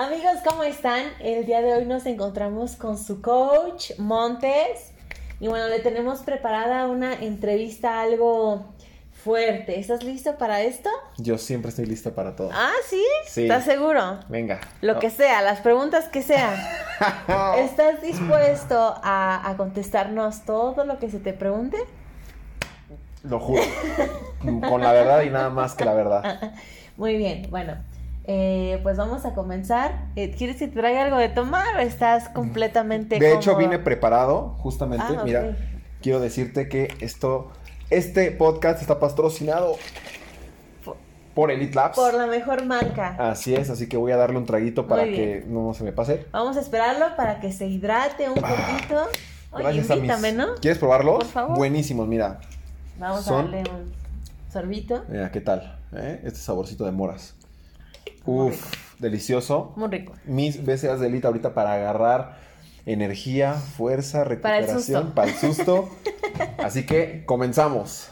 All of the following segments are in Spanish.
Amigos, ¿cómo están? El día de hoy nos encontramos con su coach, Montes. Y bueno, le tenemos preparada una entrevista algo fuerte. ¿Estás listo para esto? Yo siempre estoy lista para todo. Ah, ¿sí? Sí. ¿Estás seguro? Venga. Lo que sea, las preguntas que sean. ¿Estás dispuesto a, a contestarnos todo lo que se te pregunte? Lo juro. Con la verdad y nada más que la verdad. Muy bien, bueno. Eh, pues vamos a comenzar. Eh, ¿Quieres que te traiga algo de tomar o estás completamente De hecho, cómodo? vine preparado, justamente. Ah. Mira, quiero decirte que esto, este podcast está patrocinado Por- por Elite Labs. Por la mejor marca. Así es, así que voy a darle un traguito para que no se me pase. Vamos a esperarlo para que se hidrate un poquito. Oye, Gracias a mis- invítame, ¿no? ¿Quieres probarlos? Por favor. Buenísimos, mira. Vamos Son- a darle un sorbito. Mira, ¿qué tal? eh? Este saborcito de moras. Uf, delicioso. Muy rico. mis BCAs de Elite ahorita para agarrar energía, fuerza, Para el recuperación, susto. para el susto. Así que comenzamos.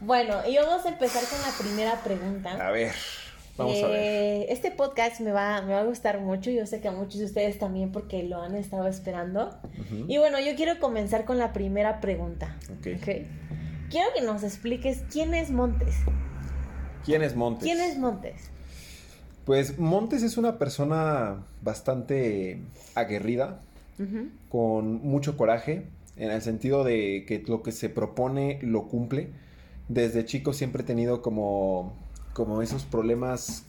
Bueno, y vamos a empezar con la primera pregunta. A ver, vamos a ver. Eh, Este podcast me va, me va a gustar mucho. Yo sé que a muchos de ustedes también porque lo han estado esperando. Y bueno, yo quiero comenzar con la primera pregunta. Ok. ¿ok? Quiero que nos expliques quién es Montes. ¿Quién es Montes? ¿Quién es Montes? Pues Montes es una persona bastante aguerrida, con mucho coraje, en el sentido de que lo que se propone lo cumple. Desde chico siempre he tenido como, como esos problemas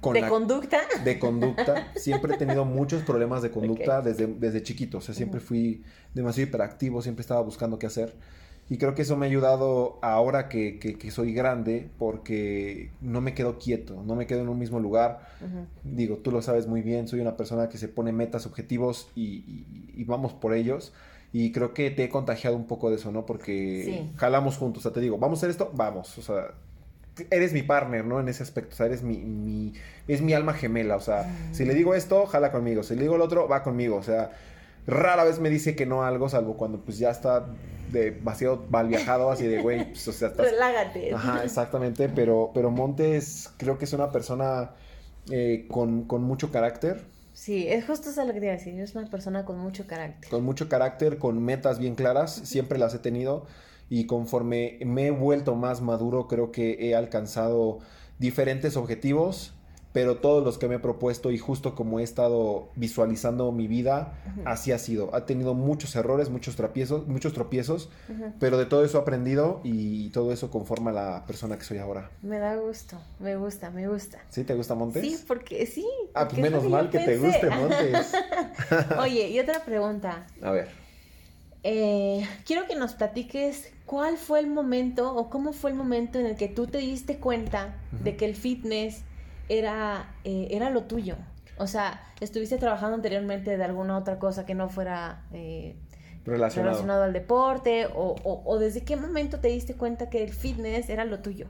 con ¿De la conducta? de conducta. Siempre he tenido muchos problemas de conducta desde, desde chiquito. O sea, siempre fui demasiado hiperactivo, siempre estaba buscando qué hacer. Y creo que eso me ha ayudado ahora que, que- que soy grande porque no me quedo quieto, no me quedo en un mismo lugar. Ujú. Digo, tú lo sabes muy bien, soy una persona que se pone metas, objetivos y, y- y vamos por ellos. Y creo que te he contagiado un poco de eso, ¿no? Porque Sí. jalamos juntos. O sea, te digo, vamos a hacer esto, vamos. O sea, eres mi partner, ¿no? En ese aspecto. O sea, eres mi, mi- es mi alma gemela. O sea, Mm. si le digo esto, jala conmigo. Si le digo el otro, va conmigo. O sea, rara vez me dice que no a algo, salvo cuando pues ya está demasiado mal viajado, así de, güey, pues, o sea, estás Relájate. Ajá, exactamente, pero, pero Montes creo que es una persona eh, con, con mucho carácter, Sí, es justo eso lo que te iba a decir. Es una persona con mucho carácter. con mucho carácter, con metas bien claras, siempre las he tenido y conforme me he vuelto más maduro creo que he alcanzado diferentes objetivos, pero todos los que me he propuesto y justo como he estado visualizando mi vida, así ha sido. Ha tenido muchos errores, muchos tropiezos, muchos tropiezos, pero de todo eso he aprendido y todo eso conforma la persona que soy ahora. Me da gusto. Me gusta, me gusta. ¿Sí te gusta Montes? Sí, porque sí. Ah, pues menos mal que te guste Montes. Oye, y otra pregunta. A ver. Eh, quiero que nos platiques cuál fue el momento o cómo fue el momento en el que tú te diste cuenta de que el fitness era, eh, era lo tuyo. O sea, estuviste trabajando anteriormente de alguna otra cosa que no fuera eh, Relacionado. relacionado al deporte o, o- o desde qué momento te diste cuenta que el fitness era lo tuyo.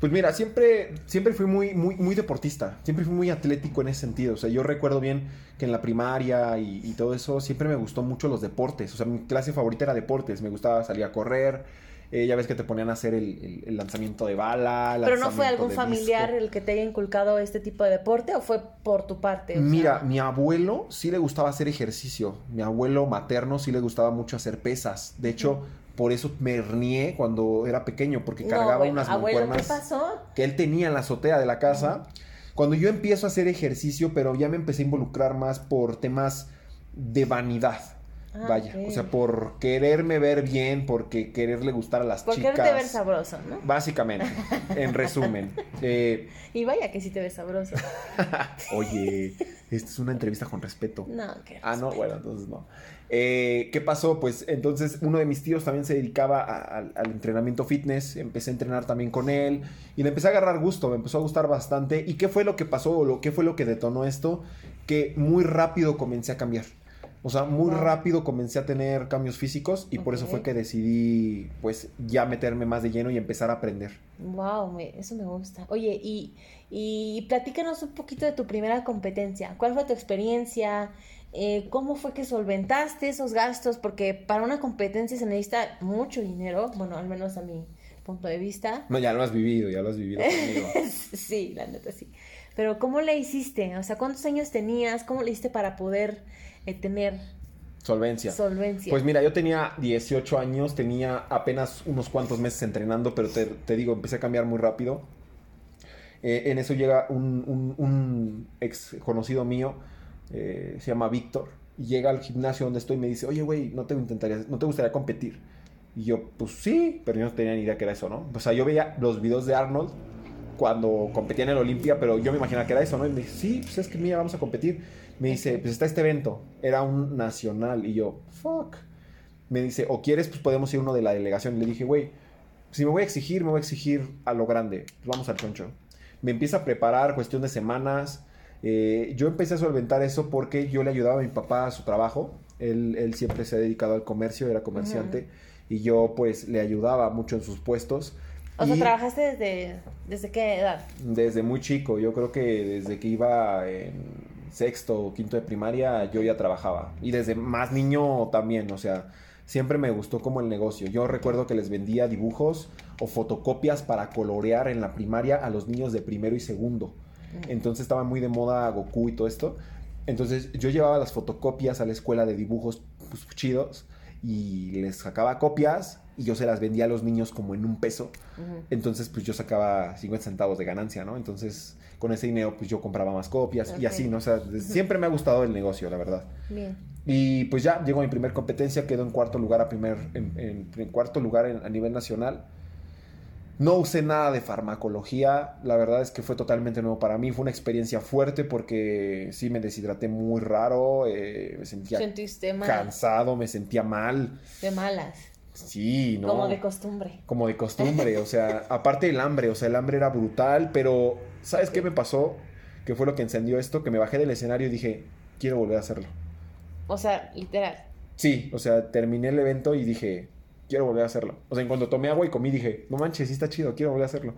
Pues mira, siempre, siempre fui muy, muy, muy deportista. Siempre fui muy atlético en ese sentido. O sea, yo recuerdo bien que en la primaria y, y todo eso siempre me gustó mucho los deportes. O sea, mi clase favorita era deportes. Me gustaba salir a correr. Eh, ya ves que te ponían a hacer el, el- el lanzamiento de bala. Pero no fue algún familiar disco. el que te haya inculcado este tipo de deporte o fue por tu parte? Sea, Mira, mi abuelo sí le gustaba hacer ejercicio. Mi abuelo materno sí le gustaba mucho hacer pesas. De hecho, por eso me hernié cuando era pequeño, porque no, cargaba bueno, unas abuelo, ¿qué pasó? que él tenía en la azotea de la casa. Cuando yo empiezo a hacer ejercicio, pero ya me empecé a involucrar más por temas de vanidad. Ah, Vaya, o sea, por quererme ver bien, porque quererle gustar a las Por chicas. quererte ver sabroso, ¿no? Básicamente, en resumen. Eh, Y vaya que sí te ves sabroso. oye, esta es una entrevista con respeto. No, que Ah, no, bueno, entonces no. Eh, ¿Qué pasó? Pues entonces uno de mis tíos también se dedicaba a- al- al entrenamiento fitness, empecé a entrenar también con él y le empecé a agarrar gusto, me empezó a gustar bastante. ¿Y qué fue lo que pasó o lo, qué fue lo que detonó esto? Que muy rápido comencé a cambiar. O sea, muy Wow. rápido comencé a tener cambios físicos y por eso fue que decidí pues ya meterme más de lleno y empezar a aprender. Wow, me- eso me gusta. Oye, y, y platícanos un poquito de tu primera competencia. ¿Cuál fue tu experiencia? eh, ¿cómo fue que solventaste esos gastos? Porque para una competencia se necesita mucho dinero, bueno, al menos a mi punto de vista. No, ya lo has vivido, ya lo has vivido conmigo. sí, la neta sí. Pero ¿cómo le hiciste? O sea, ¿cuántos años tenías? ¿Cómo le hiciste para poder eh, tener Solvencia. solvencia? Pues mira, yo tenía 18 años, tenía apenas unos cuantos meses entrenando, pero te, te digo, empecé a cambiar muy rápido. Eh, en eso llega un, un- un ex conocido mío, eh, se llama Víctor, y llega al gimnasio donde estoy y me dice, oye, güey, ¿no te, intentarías, ¿no te gustaría competir? Y yo, pues sí, pero yo no tenía ni idea que era eso, ¿no? O sea, yo veía los videos de Arnold cuando competía en el Olimpia, pero yo me imaginaba que era eso, ¿no? Y me dice, sí, pues es que mira, vamos a competir. Me dice, pues está este evento, era un nacional, y yo, fuck. Me dice, o quieres, pues podemos ir uno de la delegación. Y le dije, güey, si me voy a exigir, me voy a exigir a lo grande. Pues vamos al choncho. Me empieza a preparar, cuestión de semanas. Eh, yo empecé a solventar eso porque yo le ayudaba a mi papá a su trabajo. Él, él siempre se ha dedicado al comercio, era comerciante. Y yo pues le ayudaba mucho en sus puestos. O sea, ¿trabajaste desde, desde qué edad? Desde muy chico, yo creo que desde que iba en sexto o quinto de primaria yo ya trabajaba. Y desde más niño también, o sea, siempre me gustó como el negocio. Yo recuerdo que les vendía dibujos o fotocopias para colorear en la primaria a los niños de primero y segundo. Entonces estaba muy de moda Goku y todo esto. Entonces yo llevaba las fotocopias a la escuela de dibujos pues, chidos y les sacaba copias y yo se las vendía a los niños como en un peso. Ujú. Entonces, pues yo sacaba 50 centavos de ganancia, ¿no? Entonces, con ese dinero, pues yo compraba más copias y Ok. así, ¿no? O sea, siempre me ha gustado el negocio, la verdad. Bien. Y pues ya llegó mi primer competencia, quedó en cuarto lugar a primer, en, en- en cuarto lugar en- a nivel nacional. No usé nada de farmacología, la verdad es que fue totalmente nuevo para mí, fue una experiencia fuerte porque sí me deshidraté muy raro, eh, me sentía Sentiste mal. cansado, me sentía mal, De malas. Sí, ¿no? Como de costumbre. como de costumbre, o sea, aparte del hambre, o sea, el hambre era brutal, pero ¿sabes qué me pasó? Que fue lo que encendió esto, que me bajé del escenario y dije, quiero volver a hacerlo. O sea, literal. Sí, o sea, terminé el evento y dije, quiero volver a hacerlo. O sea, en cuando tomé agua y comí dije, no manches, sí está chido, quiero volver a hacerlo.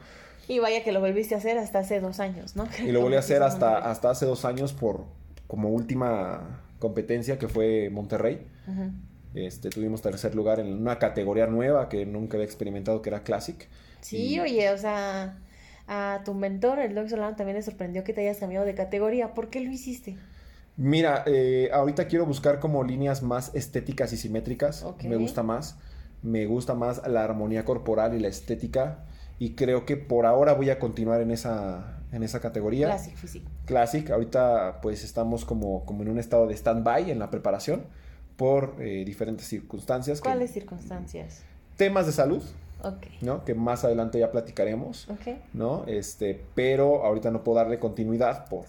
Y vaya que lo volviste a hacer hasta hace dos años, ¿no? Y lo volví a hacer hasta, hasta hace dos años por como última competencia que fue Monterrey. Ujú. Este, tuvimos tercer lugar en una categoría nueva que nunca había experimentado, que era Classic. Sí, Y- oye, o sea, a tu mentor, el Doc Solano, también le sorprendió que te hayas cambiado de categoría. ¿Por qué lo hiciste? Mira, eh, ahorita quiero buscar como líneas más estéticas y simétricas. Ok. Me gusta más. Me gusta más la armonía corporal y la estética. Y creo que por ahora voy a continuar en esa, en esa categoría. Classic Physique. Classic. Ahorita pues estamos como, como en un estado de stand-by en la preparación por eh, diferentes circunstancias. que- ¿Cuáles circunstancias? Temas de salud, Ok. ¿no? Que más adelante ya platicaremos, Ok. ¿no? Este, pero ahorita no puedo darle continuidad por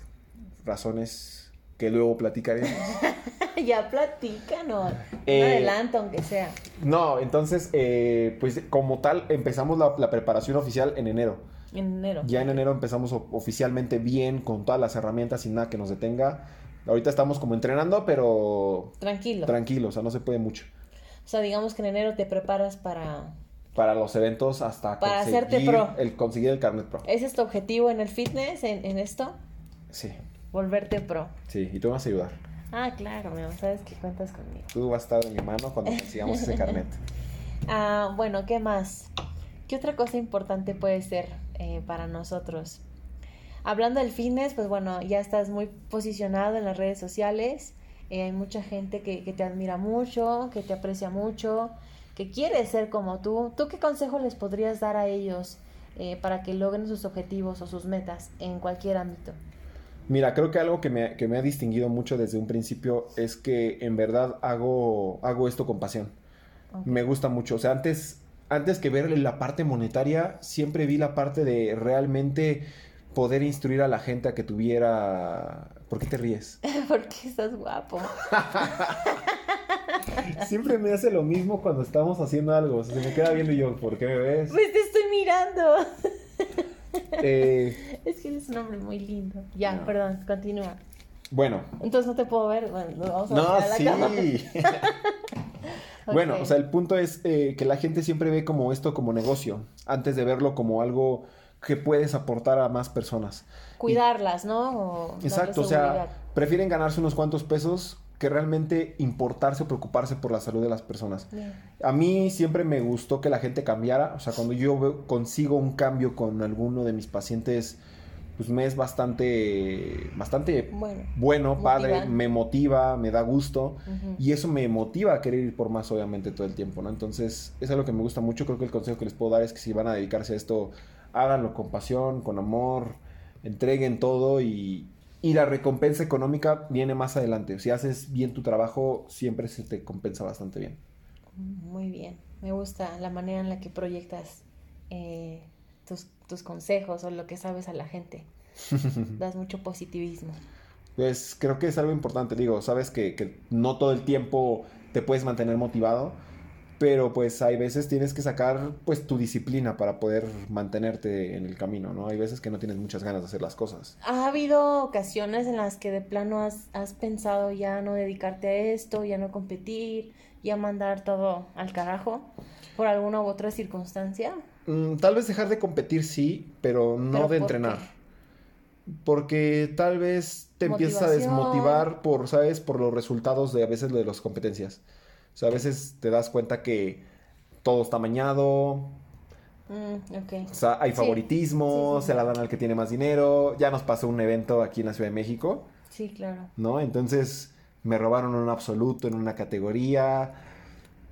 razones que luego platicaremos. ya platícanos. Eh, adelanto, aunque sea. No, entonces, eh, pues como tal, empezamos la, la preparación oficial en enero. En enero. Ya en enero empezamos oficialmente bien, con todas las herramientas, sin nada que nos detenga. Ahorita estamos como entrenando, pero Tranquilo. tranquilo, o sea, no se puede mucho. o sea, digamos que en enero te preparas para... Para los eventos hasta Para conseguir hacerte pro. el conseguir el carnet pro. ¿Ese es tu objetivo en el fitness, en, en esto? Sí, Volverte pro. sí, y tú me vas a ayudar. Ah, claro, mi amor, sabes que cuentas conmigo. Tú vas a estar de mi mano cuando consigamos ese carnet. Ah, bueno, ¿qué más? ¿Qué otra cosa importante puede ser eh, para nosotros? Hablando del fitness, pues bueno, ya estás muy posicionado en las redes sociales. eh, hay mucha gente que, que te admira mucho, que te aprecia mucho, que quiere ser como tú. ¿Tú qué consejo les podrías dar a ellos eh, para que logren sus objetivos o sus metas en cualquier ámbito? Mira, creo que algo que me, que me ha distinguido mucho desde un principio es que en verdad hago, hago esto con pasión. Me gusta mucho. O sea, antes, antes que ver la parte monetaria, siempre vi la parte de realmente poder instruir a la gente a que tuviera... ¿Por qué te ríes? Porque estás guapo. Siempre me hace lo mismo cuando estamos haciendo algo. O sea, se me queda viendo y yo, ¿por qué me ves? Pues te estoy mirando. Eh, Es que eres un hombre muy lindo. Ya, No. perdón, continúa. bueno, Entonces no te puedo ver. Bueno, vamos a no, a la sí. Bueno, o sea, el punto es eh, que la gente siempre ve como esto como negocio, antes de verlo como algo que puedes aportar a más personas. Cuidarlas, ¿no? O Exacto, o sea, prefieren ganarse unos cuantos pesos que realmente importarse o preocuparse por la salud de las personas. A mí siempre me gustó que la gente cambiara, o sea, cuando yo consigo un cambio con alguno de mis pacientes, pues me es bastante, bastante bueno, padre, me motiva, me da gusto y eso me motiva a querer ir por más, obviamente, todo el tiempo, ¿no? Entonces, es algo que me gusta mucho, creo que el consejo que les puedo dar es que si van a dedicarse a esto, háganlo con pasión, con amor, entreguen todo y, y la recompensa económica viene más adelante. Si haces bien tu trabajo, siempre se te compensa bastante bien. Muy bien. Me gusta la manera en la que proyectas eh, tus, consejos o lo que sabes a la gente. das mucho positivismo. Pues creo que es algo importante. Digo, sabes que, que no todo el tiempo te puedes mantener motivado pero pues hay veces tienes que sacar pues tu disciplina para poder mantenerte en el camino, ¿no? Hay veces que no tienes muchas ganas de hacer las cosas. ¿Ha habido ocasiones en las que de plano has, has pensado ya no dedicarte a esto, ya no competir, ya mandar todo al carajo por alguna u otra circunstancia? Mm, tal vez dejar de competir sí, pero no de entrenar. Porque tal vez te empiezas a desmotivar por, ¿sabes? Por los resultados de a veces de las competencias. O sea, a veces te das cuenta que todo está mañado. Mm, o sea, hay favoritismo, se la dan al que tiene más dinero. Ya nos pasó un evento aquí en la Ciudad de México. Sí, claro. ¿No? Entonces me robaron un absoluto en una categoría.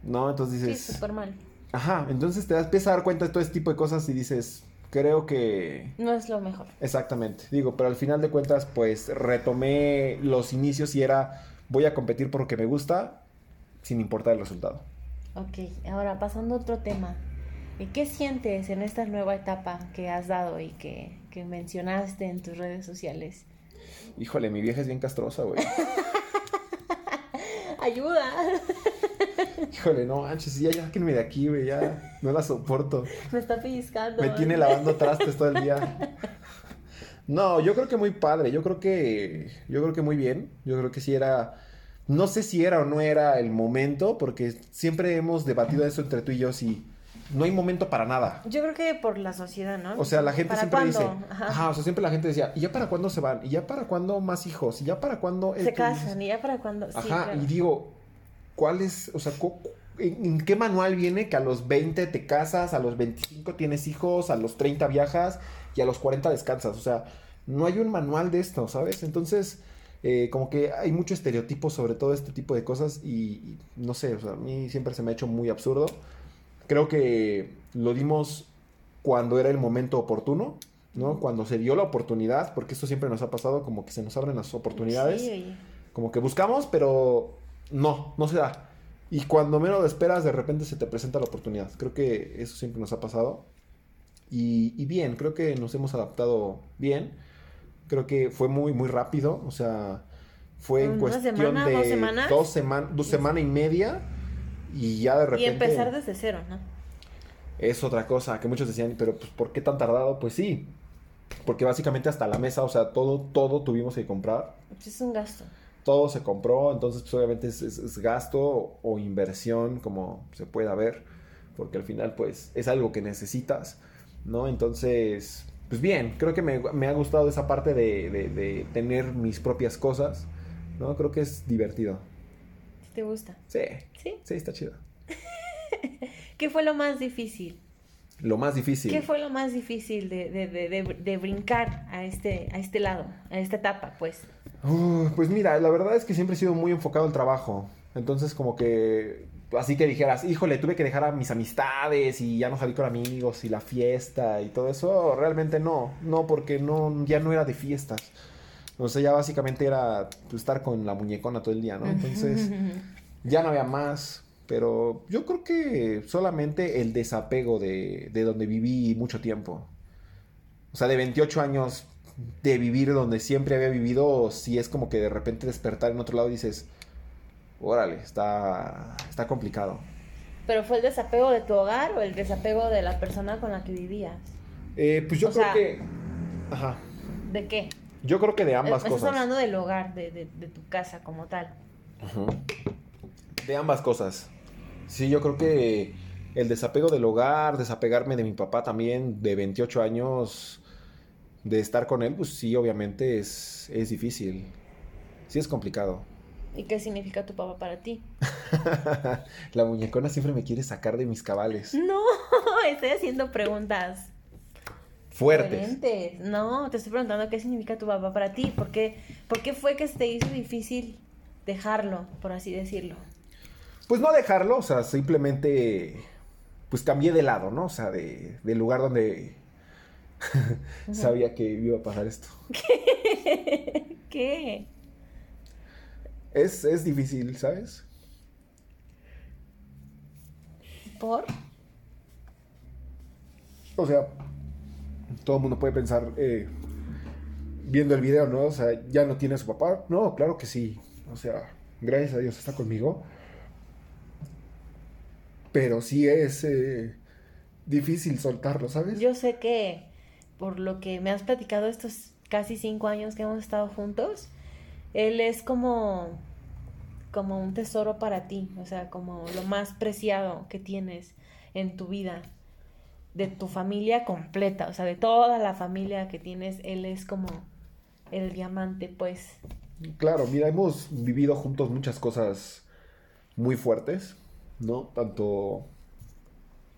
¿No? Entonces dices. Sí, súper mal. Ajá, entonces te das, empiezas a dar cuenta de todo este tipo de cosas y dices, creo que... No es lo mejor. Exactamente, digo, pero al final de cuentas, pues retomé los inicios y era, voy a competir porque me gusta sin importar el resultado. Ok, ahora pasando a otro tema. ¿Qué sientes en esta nueva etapa que has dado y que, que mencionaste en tus redes sociales? Híjole, mi vieja es bien castrosa, güey. Ayuda. Híjole, no manches, ya, ya, me de aquí, güey, ya no la soporto. Me está pellizcando. Me tiene lavando trastes todo el día. No, yo creo que muy padre, yo creo que, yo creo que muy bien, yo creo que sí era no sé si era o no era el momento, porque siempre hemos debatido eso entre tú y yo, si no hay momento para nada. Yo creo que por la sociedad, ¿no? O sea, la gente siempre dice, ajá. o sea, siempre la gente decía, ¿y ya para cuándo se van? ¿Y ya para cuándo más hijos? ¿Y ya para cuándo... Se casan, ¿y ya para cuándo? Ajá, y digo, ¿cuál es, o sea, en, qué manual viene que a los 20 te casas, a los 25 tienes hijos, a los 30 viajas y a los 40 descansas? O sea, no hay un manual de esto, ¿sabes? Entonces eh, como que hay mucho estereotipo sobre todo este tipo de cosas y, no sé, o sea, a mí siempre se me ha hecho muy absurdo. Creo que lo dimos cuando era el momento oportuno, ¿no? Cuando se dio la oportunidad, porque esto siempre nos ha pasado, como que se nos abren las oportunidades. Como que buscamos, pero no, no se da. Y cuando menos lo esperas, de repente se te presenta la oportunidad. Creo que eso siempre nos ha pasado. Y, y bien, creo que nos hemos adaptado bien Creo que fue muy, muy rápido. O sea, fue en cuestión de dos semanas, dos, semanas dos semanas y media. Y ya de repente. Y empezar desde cero, ¿no? Es otra cosa que muchos decían, pero pues ¿por qué tan tardado? Pues sí, porque básicamente hasta la mesa, o sea, todo, todo tuvimos que comprar. Es un gasto. Todo se compró, entonces pues obviamente es, es, gasto o inversión, como se pueda ver, porque al final pues es algo que necesitas, ¿no? Entonces, pues bien, creo que me, ha gustado esa parte de, tener mis propias cosas, ¿no? Creo que es divertido. ¿Te gusta? Sí. ¿Sí? Sí, está chido. ¿Qué fue lo más difícil? Lo más difícil. ¿Qué fue lo más difícil de, brincar a este, a este lado, a esta etapa, pues? pues mira, la verdad es que siempre he sido muy enfocado al trabajo. Entonces, como que así que dijeras, híjole, tuve que dejar a mis amistades y ya no salí con amigos y la fiesta y todo eso, realmente no, no, porque no, ya no era de fiestas. O sea, ya básicamente era pues, estar con la muñecona todo el día, ¿no? Entonces, ya no había más. Pero yo creo que solamente el desapego de, de donde viví mucho tiempo. O sea, de 28 años de vivir donde siempre había vivido, si es como que de repente despertar en otro lado y dices, órale, está, está complicado. ¿Pero fue el desapego de tu hogar o el desapego de la persona con la que vivías? Eh, pues yo creo que... Ajá. ¿De qué? Yo creo que de ambas cosas. Estás hablando del hogar, de, de, tu casa como tal. Ajá. De ambas cosas. Sí, yo creo que el desapego del hogar, desapegarme de mi papá también, de 28 años, de estar con él, pues sí, obviamente es, es difícil. Sí es complicado. ¿Y qué significa tu papá para ti? la muñecona siempre me quiere sacar de mis cabales. No, estoy haciendo preguntas. Fuertes. No, te estoy preguntando qué significa tu papá para ti. ¿Por qué, ¿Por qué fue que se te hizo difícil dejarlo, por así decirlo? Pues no dejarlo, o sea, simplemente pues cambié de lado, ¿no? O sea, de, del lugar donde sabía que iba a pasar esto. ¿Qué? ¿Qué? Es, es difícil, ¿sabes? ¿Por? O sea, todo el mundo puede pensar, eh, viendo el video, ¿no? O sea, ¿ya no tiene a su papá? No, claro que sí. O sea, gracias a Dios está conmigo. Pero sí es eh, difícil soltarlo, ¿sabes? Yo sé que por lo que me has platicado estos casi cinco años que hemos estado juntos, él es como, como un tesoro para ti, o sea, como lo más preciado que tienes en tu vida, de tu familia completa, o sea, de toda la familia que tienes, él es como el diamante, pues. Claro, mira, hemos vivido juntos muchas cosas muy fuertes, ¿no? Tanto,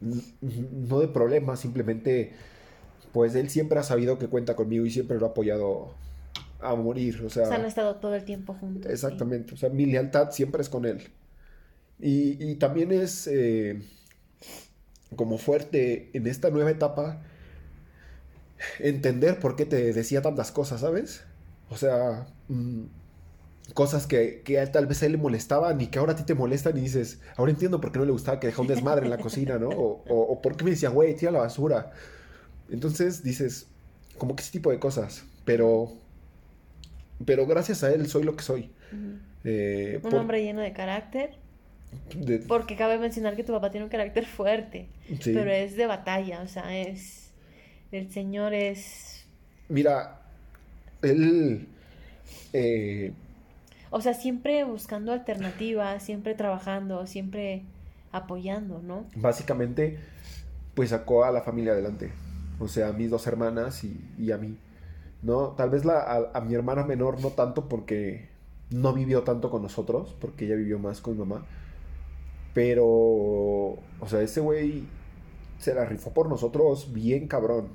no de problemas, simplemente, pues él siempre ha sabido que cuenta conmigo y siempre lo ha apoyado a morir, o sea... han estado todo el tiempo juntos. Exactamente, o sea, mi lealtad siempre es con él. Y, también es eh, como fuerte en esta nueva etapa entender por qué te decía tantas cosas, ¿sabes? O sea, mm, cosas que, que tal vez a él le molestaban y que ahora a ti te molestan y dices, ahora entiendo por qué no le gustaba que dejara un desmadre en la cocina, ¿no? O, o, por qué me decía, güey, tira la basura. Entonces dices, como que ese tipo de cosas, pero, pero gracias a él soy lo que soy. Eh, un hombre lleno de carácter. Porque cabe mencionar que tu papá tiene un carácter fuerte, pero es de batalla, o sea, es... El Señor es... Mira, él... Eh, o sea, siempre buscando alternativas, siempre trabajando, siempre apoyando, ¿no? Básicamente, pues sacó a la familia adelante. O sea, a mis dos hermanas y, a mí. ¿No? Tal vez la, a, mi hermana menor no tanto porque no vivió tanto con nosotros, porque ella vivió más con mi mamá. Pero, o sea, ese güey se la rifó por nosotros bien cabrón.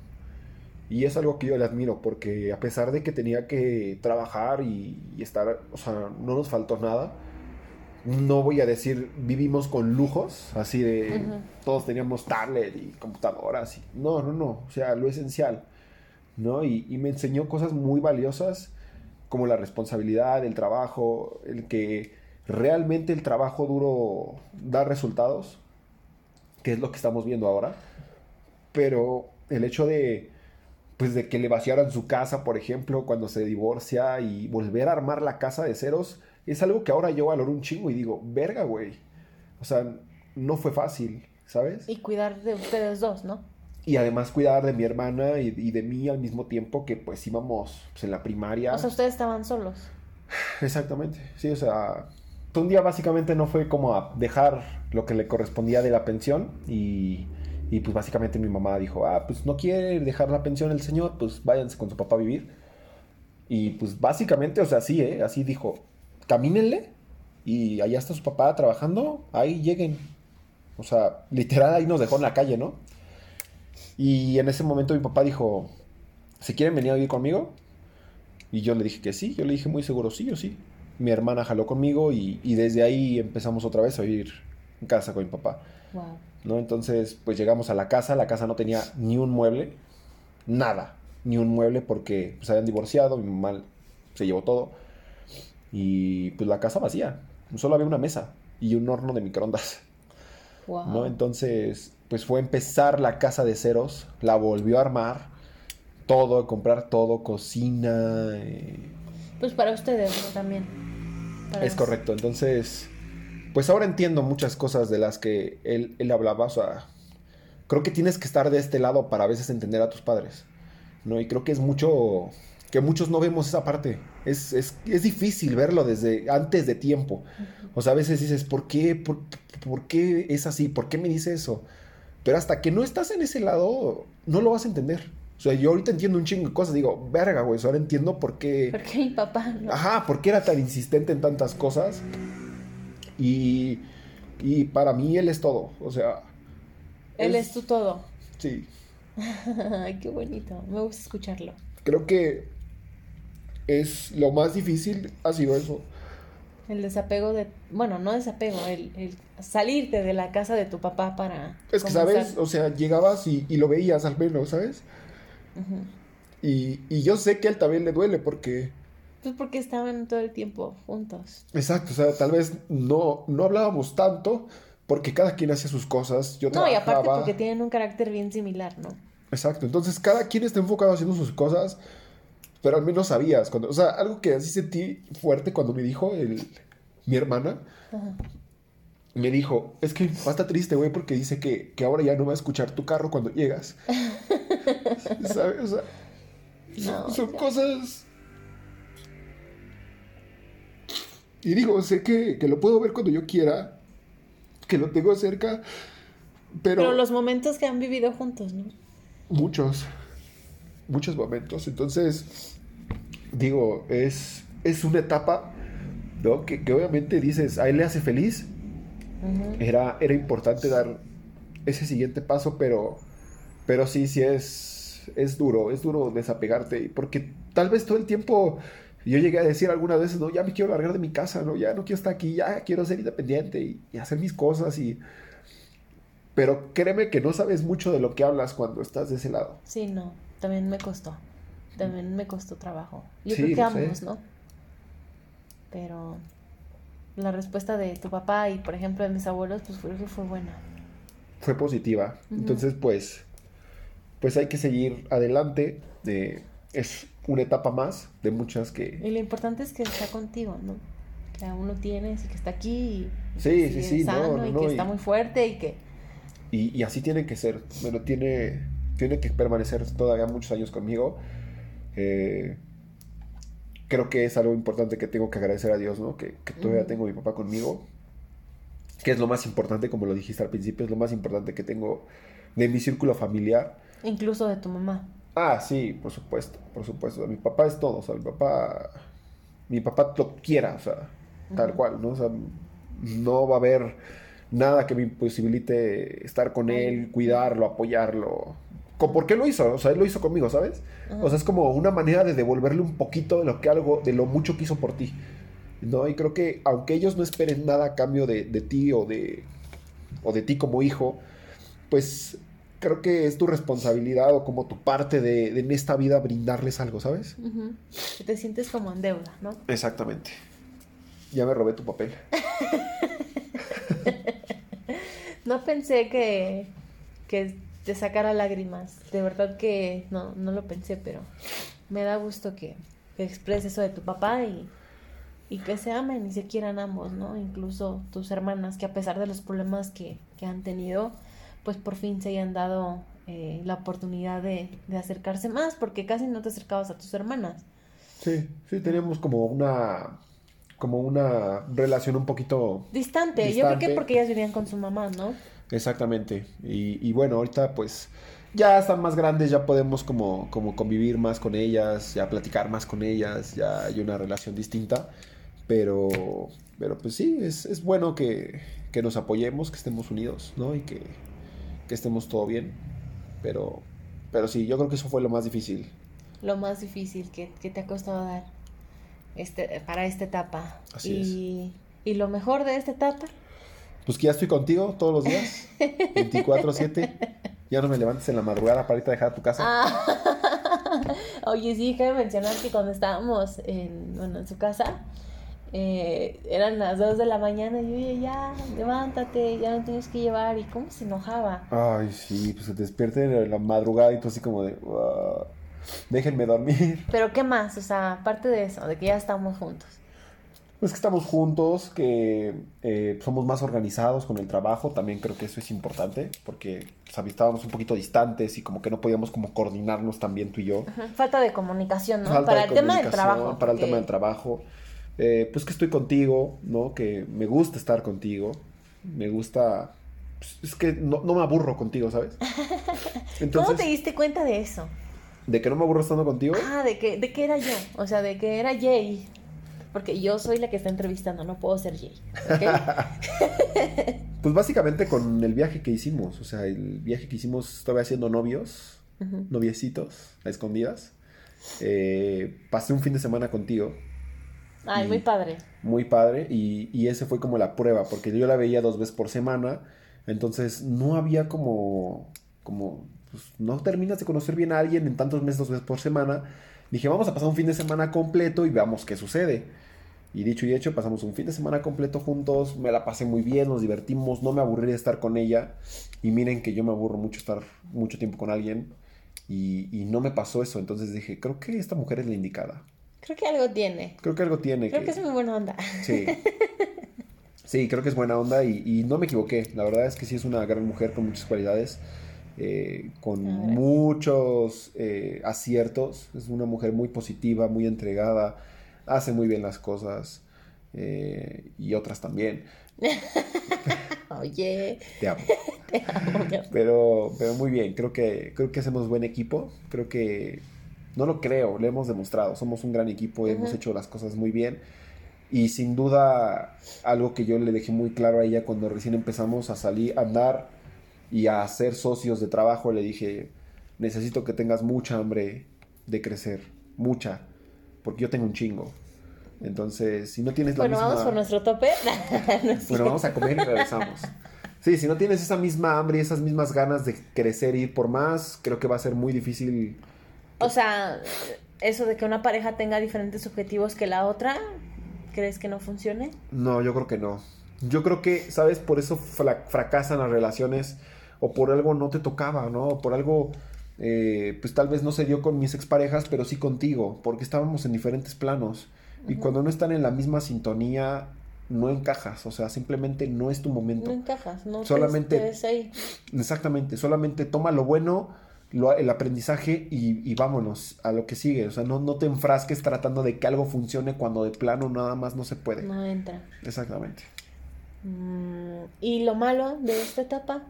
Y es algo que yo le admiro, porque a pesar de que tenía que trabajar y, estar, o sea, no nos faltó nada. No voy a decir vivimos con lujos, así de todos teníamos tablet y computadoras. Y, no, no, no, o sea, lo esencial, ¿no? Y, me enseñó cosas muy valiosas como la responsabilidad, el trabajo, el que realmente el trabajo duro da resultados, que es lo que estamos viendo ahora. Pero el hecho de pues de que le vaciaran su casa, por ejemplo, cuando se divorcia y volver a armar la casa de ceros, es algo que ahora yo valoro un chingo y digo, verga, güey. O sea, no fue fácil, ¿sabes? Y cuidar de ustedes dos, ¿no? Y además cuidar de mi hermana y, de mí al mismo tiempo que pues íbamos pues, en la primaria. O sea, ustedes estaban solos. Exactamente, sí, o sea, un día básicamente no fue como a dejar lo que le correspondía de la pensión y y pues básicamente mi mamá dijo, ah, pues no quiere dejar la pensión el señor, pues váyanse con su papá a vivir. Y pues básicamente, o sea, así, ¿eh? Así dijo, camínenle y allá está su papá trabajando, ahí lleguen. O sea, literal ahí nos dejó en la calle, ¿no? Y en ese momento mi papá dijo, ¿se quieren venir a vivir conmigo? Y yo le dije que sí, yo le dije muy seguro, sí o sí. Mi hermana jaló conmigo y, y desde ahí empezamos otra vez a vivir en casa con mi papá. Wow. ¿no? Entonces, pues llegamos a la casa, la casa no tenía ni un mueble, nada, ni un mueble porque se pues, habían divorciado, mi mamá se llevó todo. Y pues la casa vacía, solo había una mesa y un horno de microondas. ¿no? Entonces, pues fue empezar la casa de ceros, la volvió a armar, todo, comprar todo, cocina. Eh. Pues para ustedes, También. es correcto, entonces pues ahora entiendo muchas cosas de las que él, él hablaba. O sea, creo que tienes que estar de este lado para a veces entender a tus padres. ¿no? Y creo que es mucho que muchos no vemos esa parte. Es, es, es difícil verlo desde antes de tiempo. O sea, a veces dices, ¿por qué, por, ¿por qué es así? ¿Por qué me dice eso? Pero hasta que no estás en ese lado, no lo vas a entender. O sea, yo ahorita entiendo un chingo de cosas. Digo, verga, güey. Ahora entiendo por qué. ¿Por qué mi papá no? Ajá, por qué era tan insistente en tantas cosas. Y. Y para mí él es todo. O sea. Él es, tu todo. Sí. Ay, qué bonito. Me gusta escucharlo. Creo que. Es lo más difícil ha sido eso. El desapego de. Bueno, no desapego, el, el salirte de la casa de tu papá para. Es que, ¿sabes? O sea, llegabas y, y lo veías al menos, ¿sabes? y, y, yo sé que a él también le duele porque... Pues porque estaban todo el tiempo juntos. Exacto, o sea, tal vez no, no hablábamos tanto porque cada quien hacía sus cosas. Yo no, y aparte porque tienen un carácter bien similar, ¿no? Exacto, entonces cada quien está enfocado haciendo sus cosas, pero al menos sabías. Cuando, o sea, algo que así sentí fuerte cuando me dijo el, mi hermana. Me dijo, es que está triste, güey, porque dice que, que ahora ya no va a escuchar tu carro cuando llegas. ¿Sabes? O sea, son, cosas... Y digo, sé que, lo puedo ver cuando yo quiera, que lo tengo cerca, pero... Pero los momentos que han vivido juntos, ¿no? Muchos, muchos momentos. Entonces, digo, es, es una etapa, ¿no? Que, que obviamente dices, a él le hace feliz. era, era importante dar ese siguiente paso, pero pero sí, sí es, es duro, es duro desapegarte, porque tal vez todo el tiempo yo llegué a decir algunas veces, no, ya me quiero largar de mi casa, no, ya no quiero estar aquí, ya quiero ser independiente y, hacer mis cosas y... Pero créeme que no sabes mucho de lo que hablas cuando estás de ese lado. Sí, no, también me costó, también me costó trabajo. Yo creo que ambos, ¿no? Pero la respuesta de tu papá y, por ejemplo, de mis abuelos, pues fue, fue buena. Fue positiva. Entonces, pues, pues hay que seguir adelante. es una etapa más de muchas que... Y lo importante es que está contigo, ¿no? Que aún lo tienes y que está aquí y, sí, sí, sí, sano y que está muy fuerte y que... Y, así tiene que ser, bueno, tiene, tiene que permanecer todavía muchos años conmigo. Eh, creo que es algo importante que tengo que agradecer a Dios, ¿no? Que, todavía tengo a mi papá conmigo. Que es lo más importante, como lo dijiste al principio, es lo más importante que tengo de mi círculo familiar. Incluso de tu mamá. Ah, sí, por supuesto, por supuesto. Mi papá es todo, o sea, mi papá, mi papá lo quiera, o sea, tal cual, ¿no? O sea, no va a haber nada que me imposibilite estar con él, cuidarlo, apoyarlo. ¿Por qué lo hizo? O sea, él lo hizo conmigo, ¿sabes? O sea, es como una manera de devolverle un poquito de lo que algo, de lo mucho que hizo por ti. ¿No? Y creo que aunque ellos no esperen nada a cambio de, de ti o de, o de ti como hijo, pues creo que es tu responsabilidad o como tu parte de, en esta vida brindarles algo, ¿sabes? Que te sientes como en deuda, ¿no? Exactamente. Ya me robé tu papel. no pensé que, que te sacara lágrimas. De verdad que no, no lo pensé, pero me da gusto que, que expreses eso de tu papá y, y que se amen y se quieran ambos, ¿no? Incluso tus hermanas, que a pesar de los problemas que, que han tenido, pues por fin se hayan dado eh, la oportunidad de, acercarse más, porque casi no te acercabas a tus hermanas. Sí, sí, teníamos como una como una relación un poquito distante. Yo creo que porque ellas vivían con su mamá, ¿no? Exactamente. Y, y, bueno, ahorita pues ya están más grandes, ya podemos como, como convivir más con ellas, ya platicar más con ellas, ya hay una relación distinta. Pero, pero pues sí, es, es bueno que, que nos apoyemos, que estemos unidos, ¿no? Y que, que estemos todo bien. Pero, pero sí, yo creo que eso fue lo más difícil. Lo más difícil que, te ha costado dar este, para esta etapa. Así y, es. ¿Y lo mejor de esta etapa? Pues que ya estoy contigo todos los días, 24-7. Ya no me levantes en la madrugada para irte a dejar a tu casa. Ah. Oye, sí, déjame mencionar que cuando estábamos en, bueno, en su casa, eh, eran las 2 de la mañana y yo, ya, levántate, ya no tienes que llevar. ¿Y cómo se enojaba? Ay, sí, pues se despierte en la madrugada y tú así como de, déjenme dormir. Pero ¿qué más? O sea, aparte de eso, de que ya estamos juntos. Pues que estamos juntos, que eh, somos más organizados con el trabajo, también creo que eso es importante, porque estábamos un poquito distantes y como que no podíamos como coordinarnos también tú y yo. Falta de comunicación, ¿no? para el tema del trabajo. Para el tema del trabajo. Eh, pues que estoy contigo, ¿no? Que me gusta estar contigo, me gusta... Pues, es que no, me aburro contigo, ¿sabes? Entonces, ¿Cómo te diste cuenta de eso? ¿De que no me aburro estando contigo? Ah, de que, de que era yo. O sea, de que era Jay. Porque yo soy la que está entrevistando, no puedo ser Jay. ¿ok? Pues básicamente con el viaje que hicimos. O sea, el viaje que hicimos, estaba haciendo novios, Ujú. noviecitos, a escondidas. Eh, pasé un fin de semana contigo. Ay, muy padre. muy padre y, y ese fue como la prueba, porque yo la veía dos veces por semana, entonces no había como, como, pues no terminas de conocer bien a alguien en tantos meses dos veces por semana. Dije, vamos a pasar un fin de semana completo y veamos qué sucede. Y dicho y hecho, pasamos un fin de semana completo juntos, me la pasé muy bien, nos divertimos, no me aburrí de estar con ella. Y miren que yo me aburro mucho estar mucho tiempo con alguien y, y no me pasó eso, entonces dije, creo que esta mujer es la indicada. Creo que algo tiene. Creo que algo tiene. Creo que es muy buena onda. Sí. Sí, creo que es buena onda y, y no me equivoqué. La verdad es que sí es una gran mujer con muchas cualidades, eh, con Ah, gracias. muchos eh, aciertos. Es una mujer muy positiva, muy entregada, hace muy bien las cosas eh, y otras también. Oye, Te amo. te amo. Pero, pero muy bien, creo que, creo que hacemos buen equipo. Creo que, no lo creo, lo hemos demostrado. Somos un gran equipo, hemos hecho las cosas muy bien. Y sin duda, algo que yo le dejé muy claro a ella cuando recién empezamos a salir, a andar y a ser socios de trabajo, le dije, necesito que tengas mucha hambre de crecer, mucha, porque yo tengo un chingo. Entonces, si no tienes la Bueno, misma... vamos por nuestro tope. No Bueno, vamos a comer y regresamos. Sí, si no tienes esa misma hambre y esas mismas ganas de crecer y ir por más, creo que va a ser muy difícil. O sea, eso de que una pareja tenga diferentes objetivos que la otra, ¿crees que no funcione? No, yo creo que no. Yo creo que, ¿sabes? Por eso fra- fracasan las relaciones o por algo no te tocaba, ¿no? O por algo, eh, pues tal vez no se dio con mis exparejas, pero sí contigo, porque estábamos en diferentes planos. Y cuando no están en la misma sintonía, no encajas, o sea, simplemente no es tu momento. No encajas, no te- Solamente- te ahí. Exactamente, solamente toma lo bueno, lo- el aprendizaje y, y vámonos a lo que sigue. O sea, no, no te enfrasques tratando de que algo funcione cuando de plano nada más no se puede. No entra. Exactamente. Mm, ¿Y lo malo de esta etapa?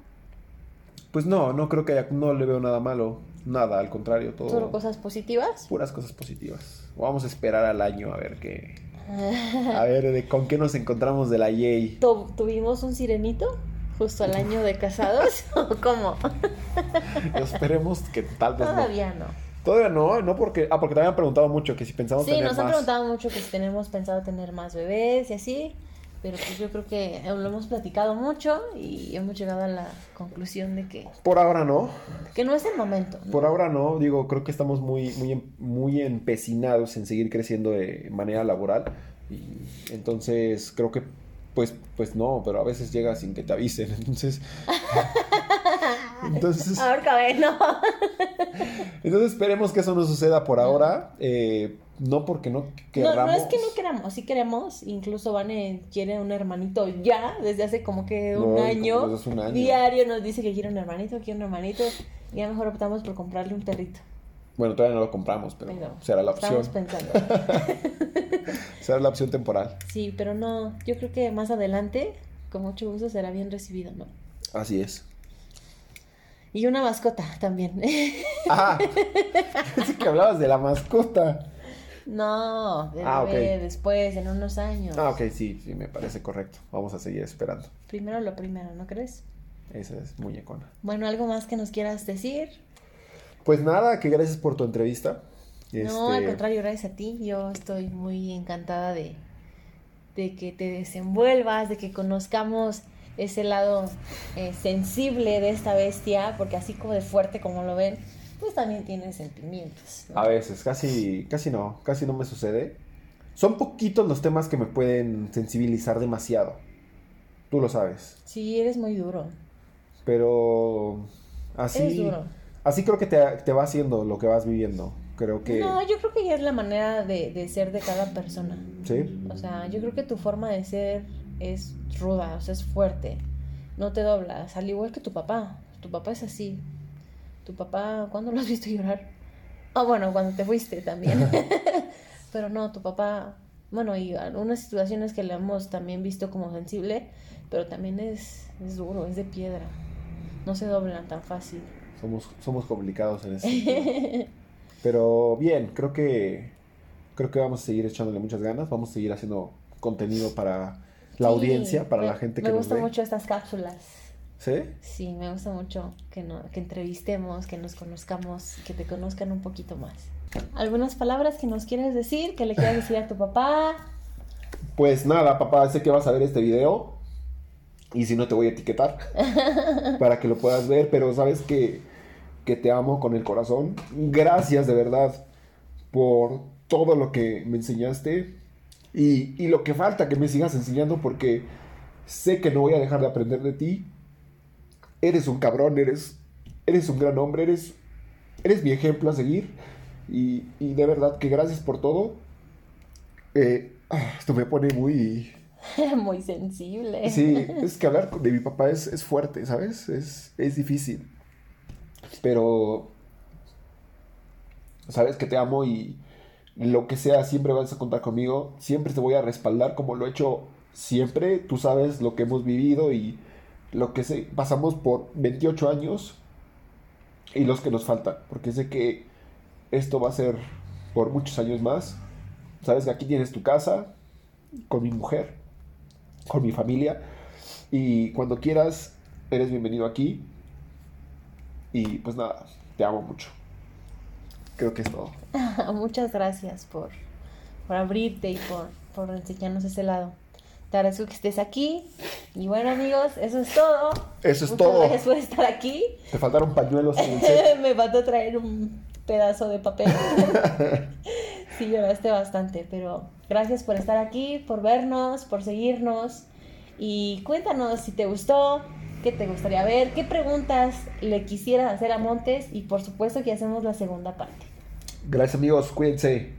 Pues no, no creo que haya, no le veo nada malo, nada, al contrario, todo ¿Solo cosas positivas? puras cosas positivas. Vamos a esperar al año a ver qué, a ver de con qué nos encontramos de la Yay. Tu- ¿Tuvimos un sirenito justo al año de casados? ¿O cómo? Esperemos que tal vez. Todavía no. Todavía no, no porque, ah, porque te habían preguntado mucho que si pensamos Sí, tener nos han más. preguntado mucho que si tenemos pensado tener más bebés y así, pero pues yo creo que lo hemos platicado mucho y hemos llegado a la conclusión de que, Por ahora no. que no es el momento. ¿no? Por ahora no, digo, creo que estamos muy, muy, em- muy empecinados en seguir creciendo de manera laboral. Y entonces creo que, pues, pues no, pero a veces llega sin que te avisen. Entonces, entonces, Ahorca, ve, no. entonces esperemos que eso no suceda por ahora. eh, no porque no no. queramos. No es que no queramos, sí queremos. Incluso Vane quiere un hermanito ya, desde hace como que un No, año. desde un año. Diario nos dice que quiere un hermanito, quiere un hermanito. Y ya mejor optamos por comprarle un perrito. Bueno, todavía no lo compramos, pero será la opción. Estamos pensando. Será la opción temporal. Sí, pero no, yo creo que más adelante, con mucho gusto, será bien recibido, ¿no? Así es. Y una mascota también. Ah, pensé que hablabas de la mascota. No, de Ah, después, en unos años. Ah, ok, sí, sí, me parece correcto. Vamos a seguir esperando. Primero lo primero, ¿no crees? Esa es muñecona. Bueno, ¿algo más que nos quieras decir? Pues nada, que gracias por tu entrevista. No, al Este, contrario, gracias a ti. Yo estoy muy encantada de, de que te desenvuelvas, de que conozcamos ese lado eh, sensible de esta bestia, porque así como de fuerte como lo ven, pues también tiene sentimientos. ¿no? A veces, casi, casi no, casi no me sucede. Son poquitos los temas que me pueden sensibilizar demasiado. Tú lo sabes. Sí, eres muy duro. Pero así, Eres duro. así creo que te, te va haciendo lo que vas viviendo. Creo que... No, yo creo que ya es la manera de, de ser de cada persona. ¿Sí? O sea, yo creo que tu forma de ser es ruda, o sea, es fuerte. No te doblas, al igual que tu papá. Tu papá es así. Tu papá, ¿cuándo lo has visto llorar? Ah, bueno, cuando te fuiste también. pero no, tu papá, bueno, y algunas situaciones que le hemos también visto como sensible, pero también es, es duro, es de piedra. No se doblan tan fácil. Somos, somos complicados en sentido. Pero bien, creo que creo que vamos a seguir echándole muchas ganas, vamos a seguir haciendo contenido para la Sí, audiencia, para me- la gente que Me nos gustan ve. mucho estas cápsulas. ¿Sí? Sí, me gusta mucho que, no, que entrevistemos, que nos conozcamos, que te conozcan un poquito más. ¿Algunas palabras que nos quieres decir? ¿Que le quieras decir a tu papá? Pues nada, papá, sé que vas a ver este video. Y si no, te voy a etiquetar para que lo puedas ver. Pero sabes que, que te amo con el corazón. Gracias de verdad por todo lo que me enseñaste. Y, y lo que falta que me sigas enseñando porque sé que no voy a dejar de aprender de ti. Eres un cabrón, eres, eres un gran hombre, eres, eres mi ejemplo a seguir. Y, y de verdad que gracias por todo. Eh, ah, esto me pone muy... Muy sensible. Sí, es que hablar de mi papá es, es fuerte, ¿sabes? Es, es difícil. Pero... Sabes que te amo y lo que sea, siempre vas a contar conmigo. Siempre te voy a respaldar como lo he hecho siempre. Tú sabes lo que hemos vivido y lo que sé. Pasamos por 28 años y los que nos faltan. Porque sé que esto va a ser por muchos años más. Sabes que aquí tienes tu casa con mi mujer, con mi familia. Y cuando quieras, eres bienvenido aquí. Y pues nada, te amo mucho. Creo que es todo. Muchas gracias por, por abrirte y por, por enseñarnos ese lado. Te agradezco que estés aquí. Y bueno, amigos, eso es todo. Eso es Muchas todo. gracias por estar aquí. Te faltaron pañuelos. Me faltó traer un pedazo de papel. sí, lloraste bastante, pero gracias por estar aquí, por vernos, por seguirnos. Y cuéntanos si te gustó, qué te gustaría ver, qué preguntas le quisieras hacer a Montes y por supuesto que hacemos la segunda parte. Gracias amigos, cuídense.